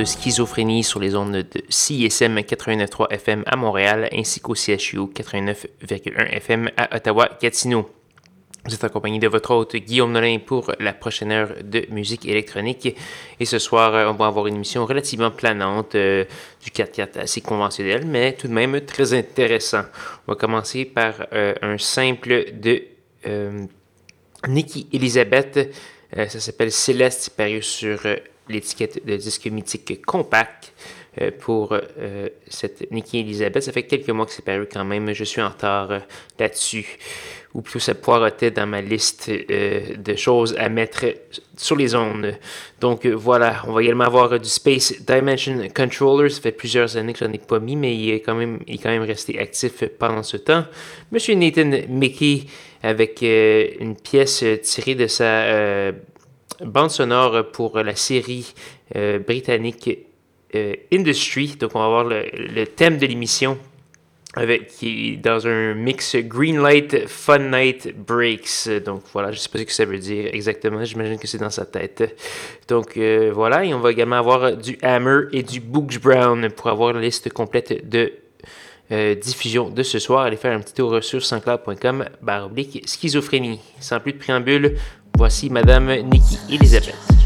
De Schizophrénie sur les ondes de CISM 89.3 FM à Montréal ainsi qu'au CHU 89.1 FM à Ottawa-Gatineau. Vous êtes accompagné de votre hôte Guillaume Nolin pour la prochaine heure de musique électronique. Et ce soir, euh, on va avoir une émission relativement planante, euh, du 4-4 assez conventionnel, mais tout de même très intéressant. On va commencer par euh, un simple de Nikki Elizabeth. ça s'appelle Céleste, paru sur l'étiquette de disque mythique compact euh, pour euh, cette Nikki Elizabeth. Ça fait quelques mois que c'est paru quand même. Je suis en retard euh, là-dessus. Ou plutôt, ça poireautait dans ma liste de choses à mettre sur les ondes. Donc voilà, on va également avoir du Space Dimension Controller. Ça fait plusieurs années que je n'en ai pas mis, mais il est, quand même, il est quand même resté actif pendant ce temps. Monsieur Nathan Mickey avec une pièce tirée de sa bande sonore pour la série euh, britannique euh, Industry. Donc, on va voir le, thème de l'émission avec qui dans un mix Green Light Fun Night Breaks. Donc voilà, je sais pas ce que ça veut dire exactement, j'imagine que c'est dans sa tête. Donc euh, voilà, et on va également avoir du Hammer et du Books Brown pour avoir la liste complète de diffusion de ce soir. Allez faire un petit tour sur sanscloud.com barre schizophrénie. Sans plus de préambule, Voici Madame Nikki Elizabeth.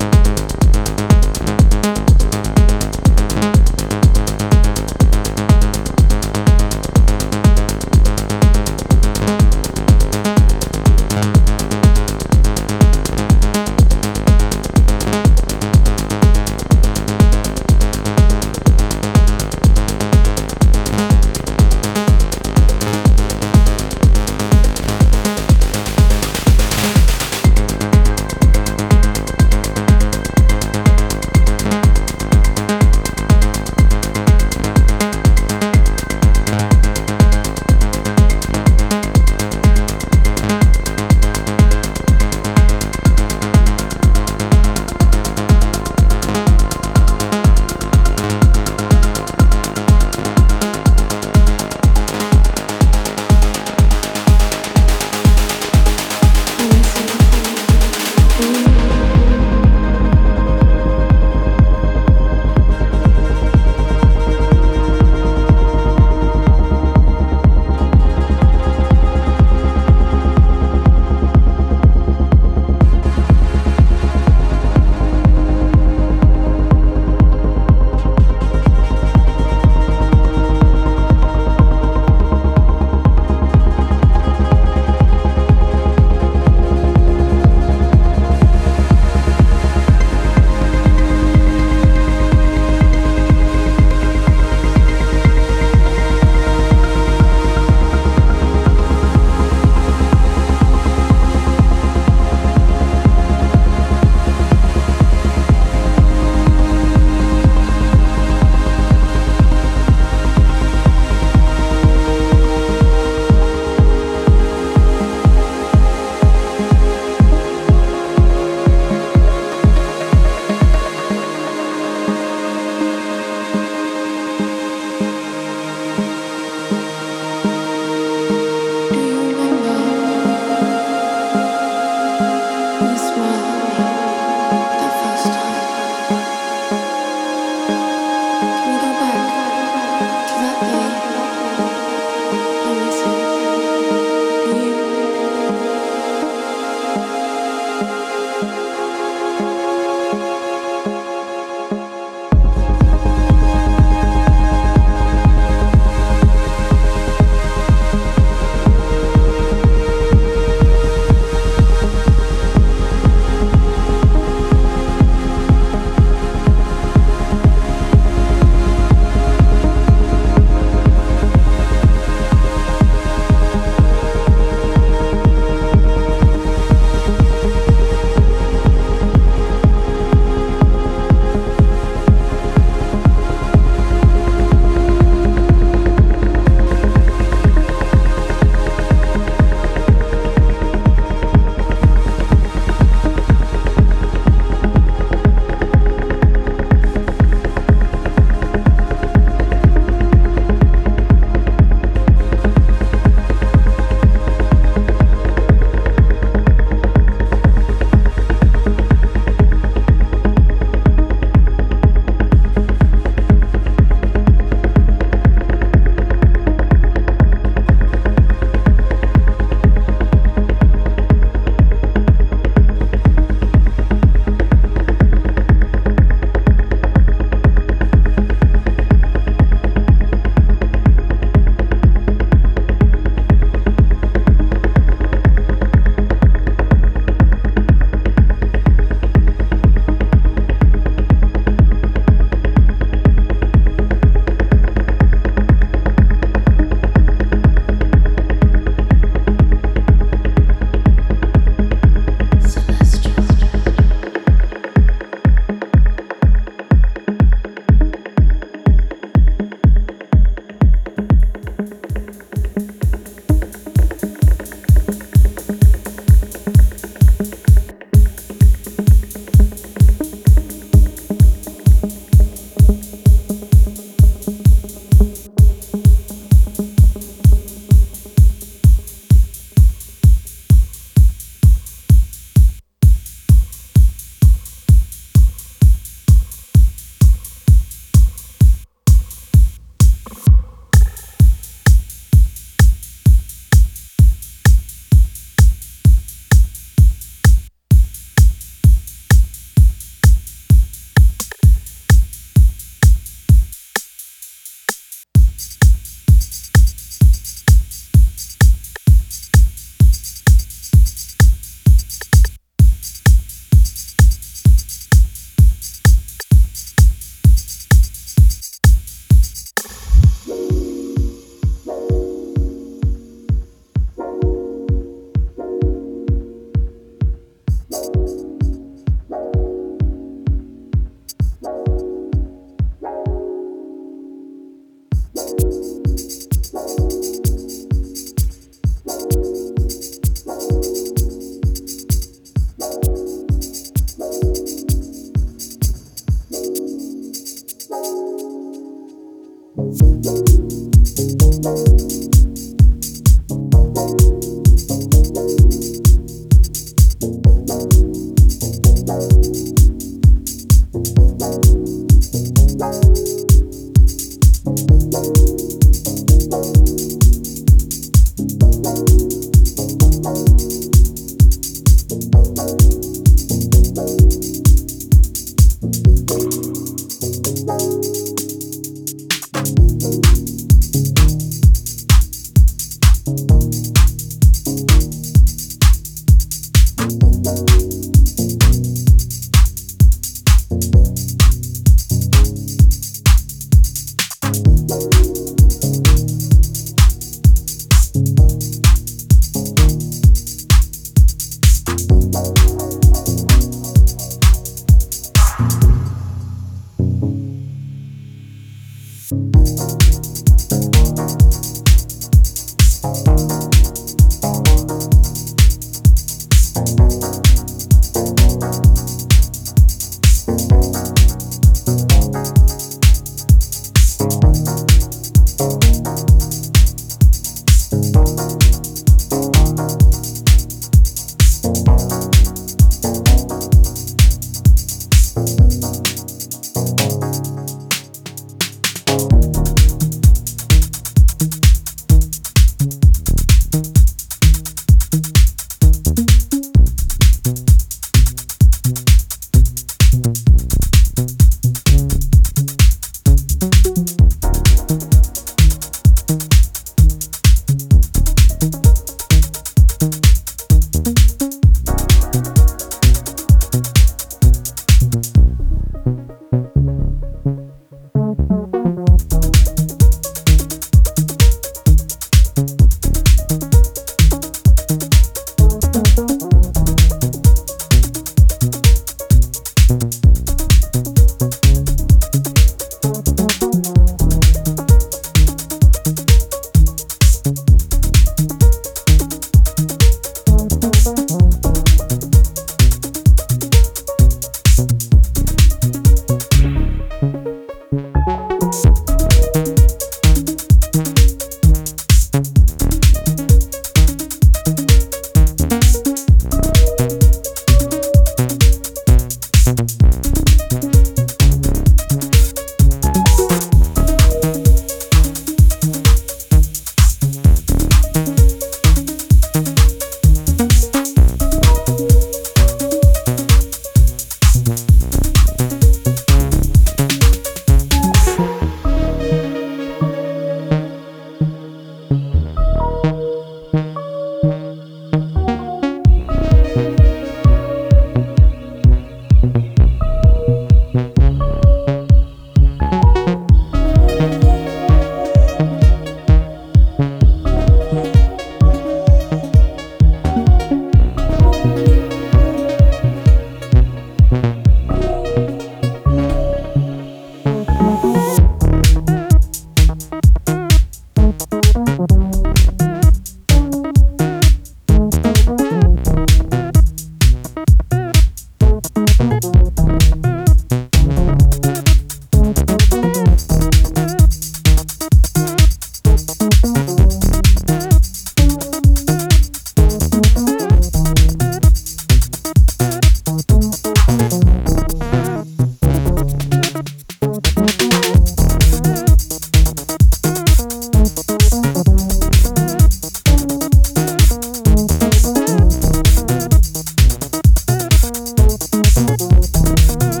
Música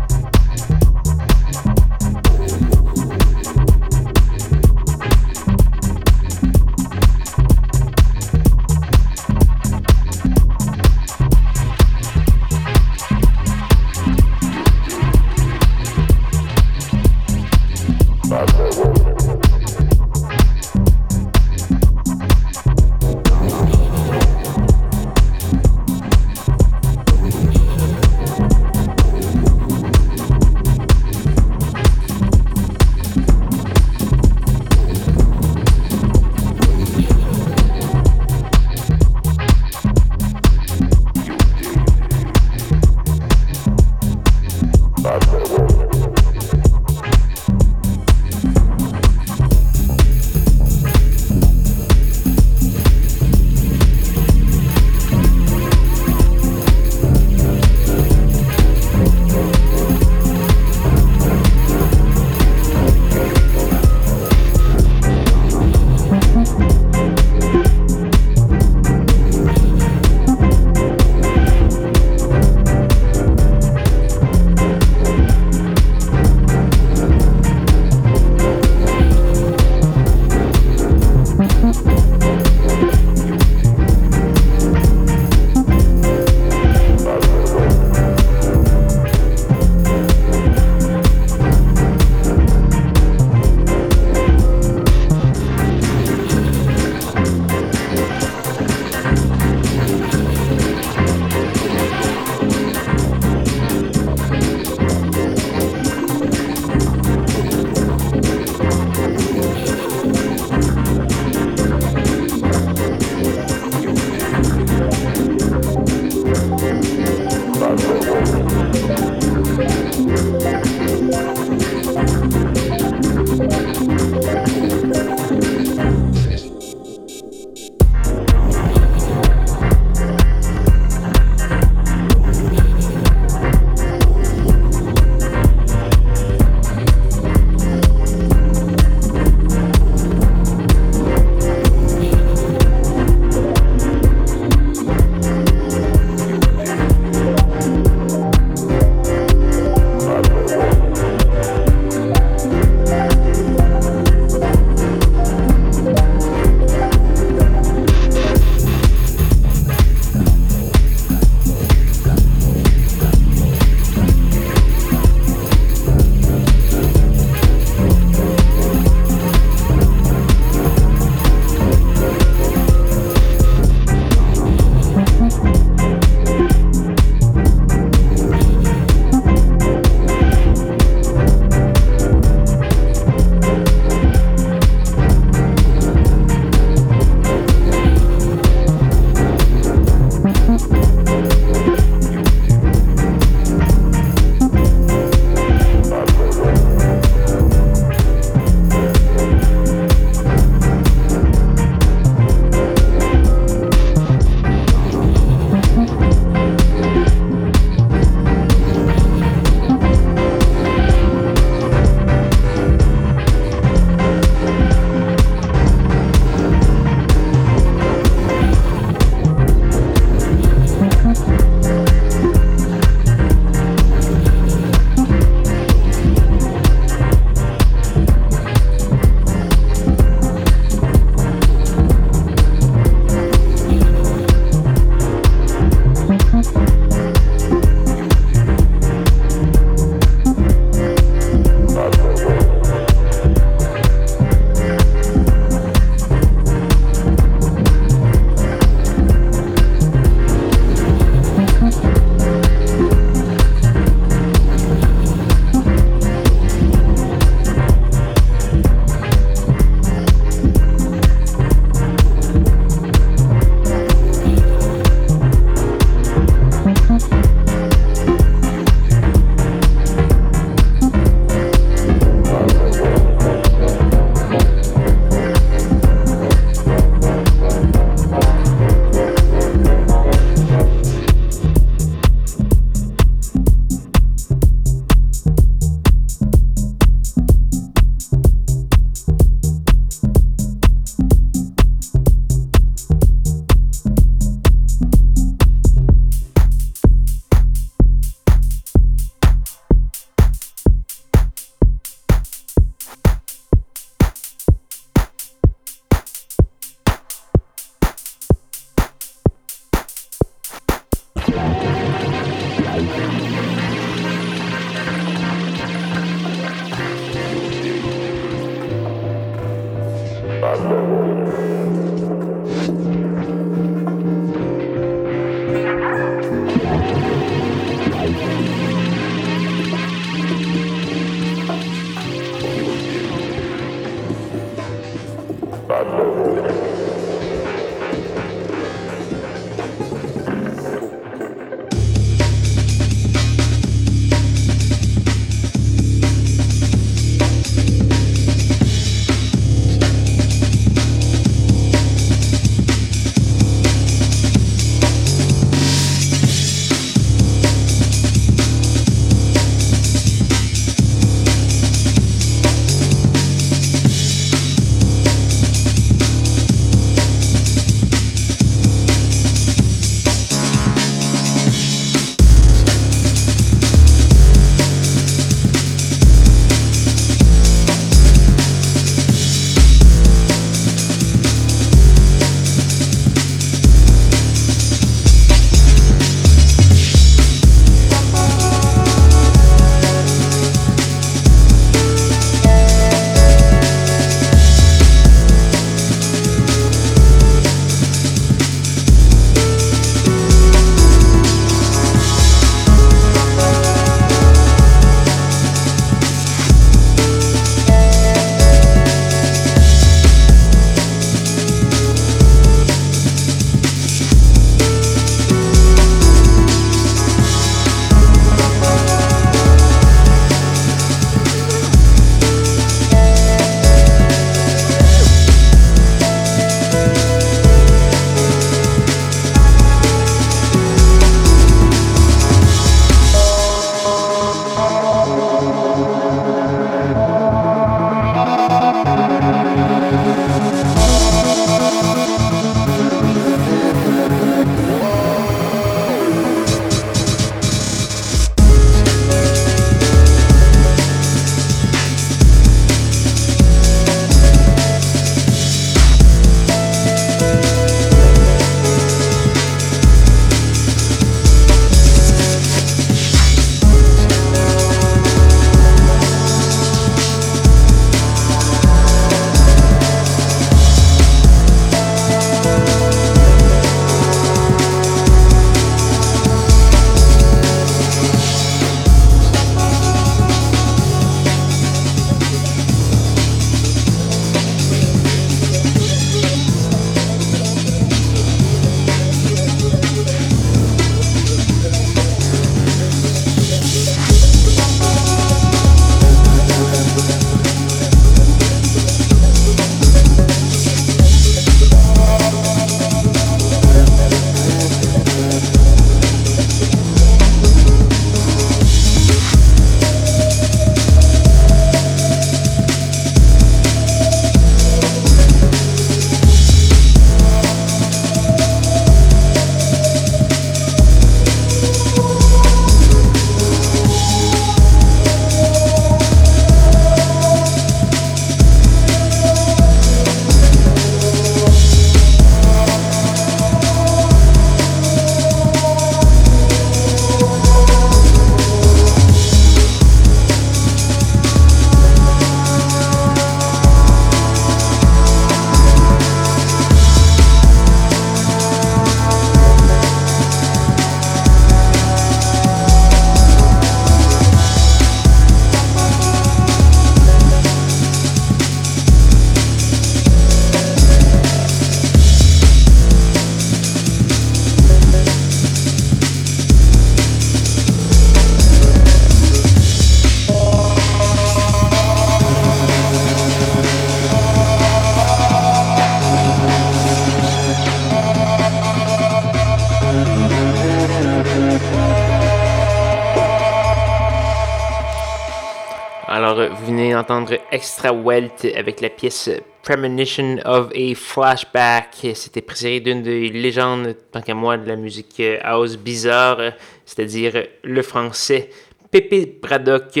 vous venez d'entendre Extra Wealth avec la pièce Premonition of a Flashback. C'était précédé d'une des légendes, tant qu'à moi, de la musique house bizarre, c'est-à-dire le français Pépé Braddock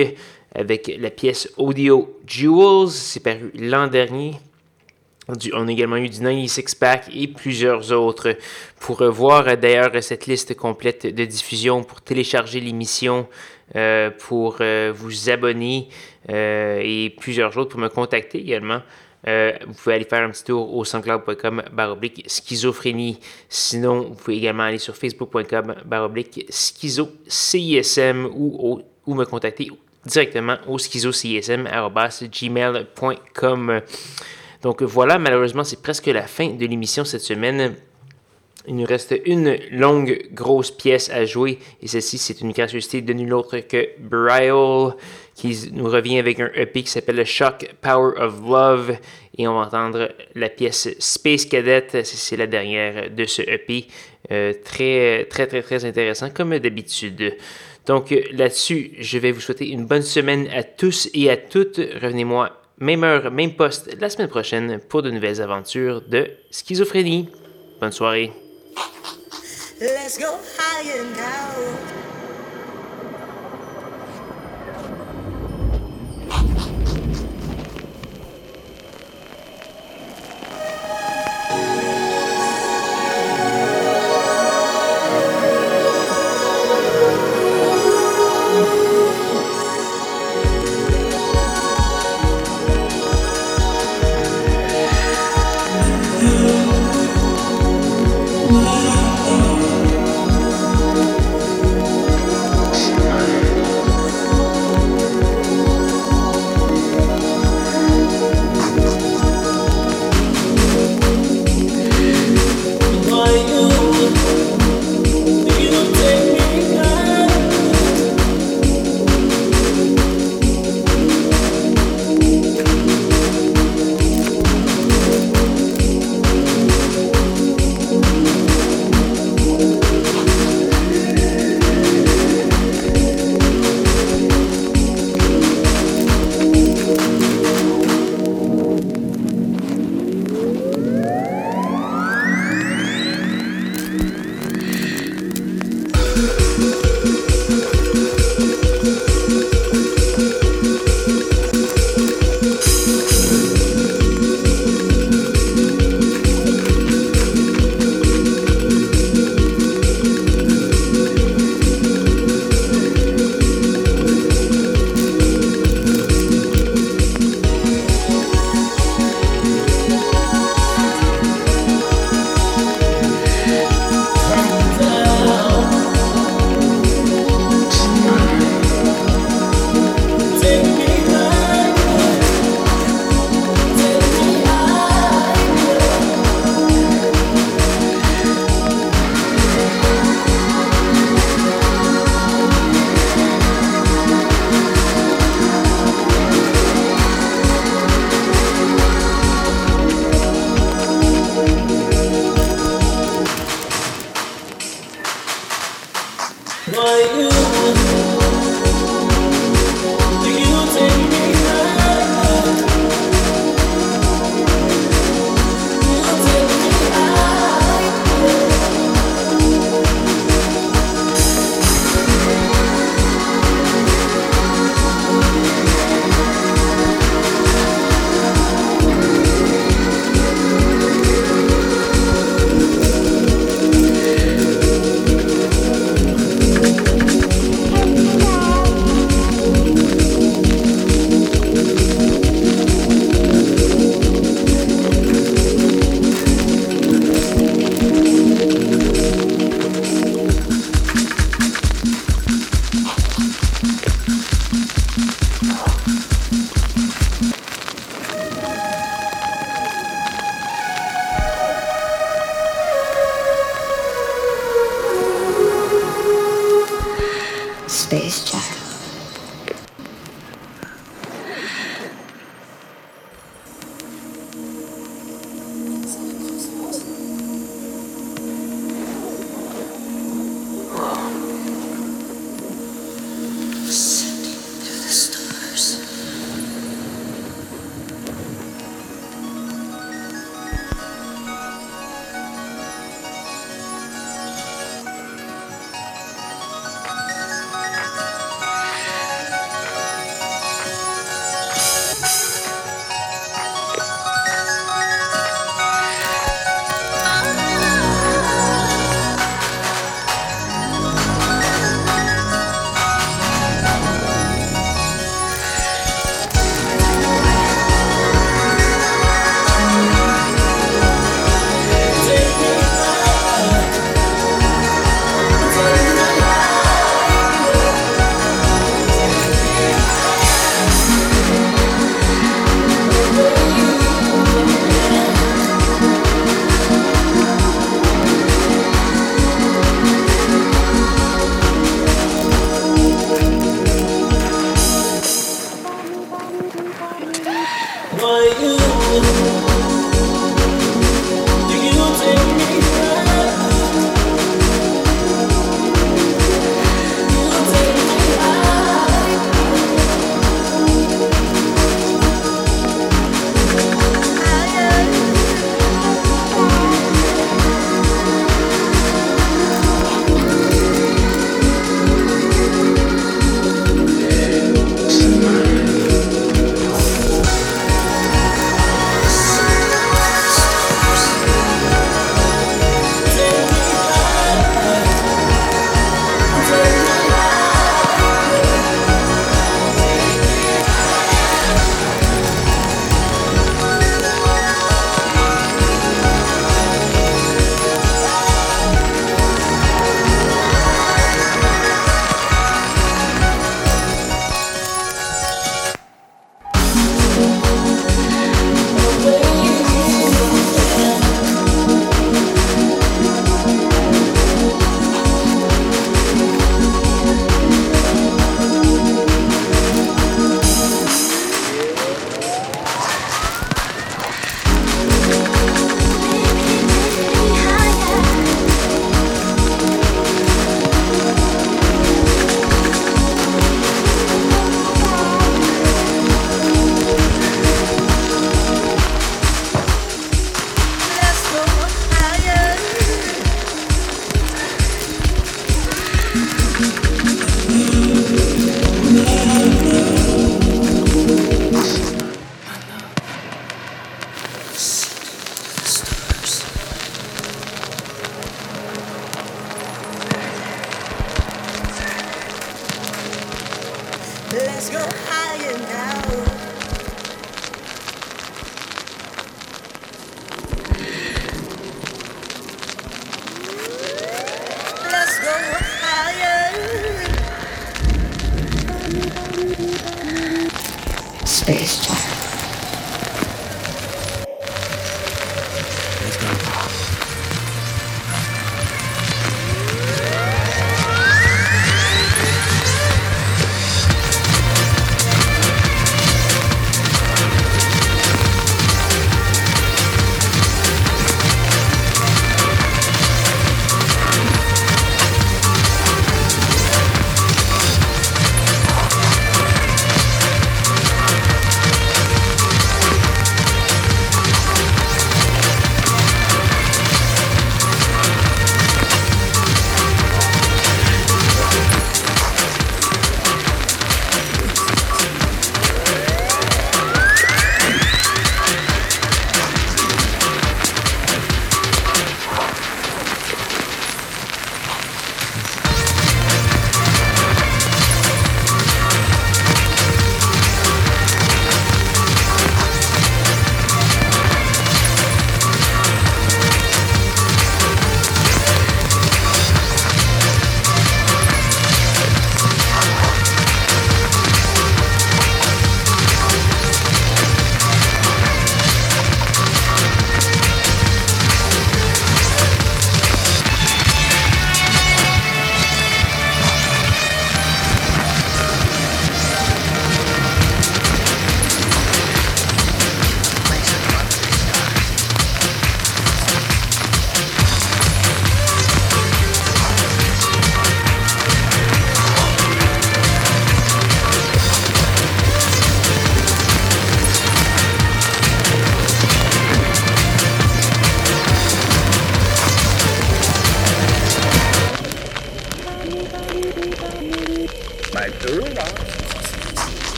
avec la pièce Audio Jewels. C'est paru l'an dernier. On a également eu du 96 Pack et plusieurs autres. Pour voir d'ailleurs cette liste complète de diffusion, pour télécharger l'émission, euh, pour euh, vous abonner euh, et plusieurs autres, pour me contacter également. vous pouvez aller faire un petit tour au soundcloud.com baroblique schizophrénie. Sinon, vous pouvez également aller sur facebook.com baroblique schizo CISM ou, me contacter directement au schizocism.gmail.com. Donc voilà, malheureusement, c'est presque la fin de l'émission cette semaine. Il nous reste une longue, grosse pièce à jouer. Et celle-ci, c'est une gracieuseté de nul autre que Bryal, qui nous revient avec un EP qui s'appelle le Shock Power of Love. Et on va entendre la pièce Space Cadet. C'est la dernière de ce EP. Euh, très, très, très, très intéressant, comme d'habitude. Donc là-dessus, je vais vous souhaiter une bonne semaine à tous et à toutes. Revenez-moi même heure, même poste la semaine prochaine pour de nouvelles aventures de schizophrénie. Bonne soirée. Let's go carry a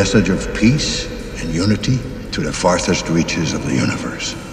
message of peace and unity to the farthest reaches of the universe.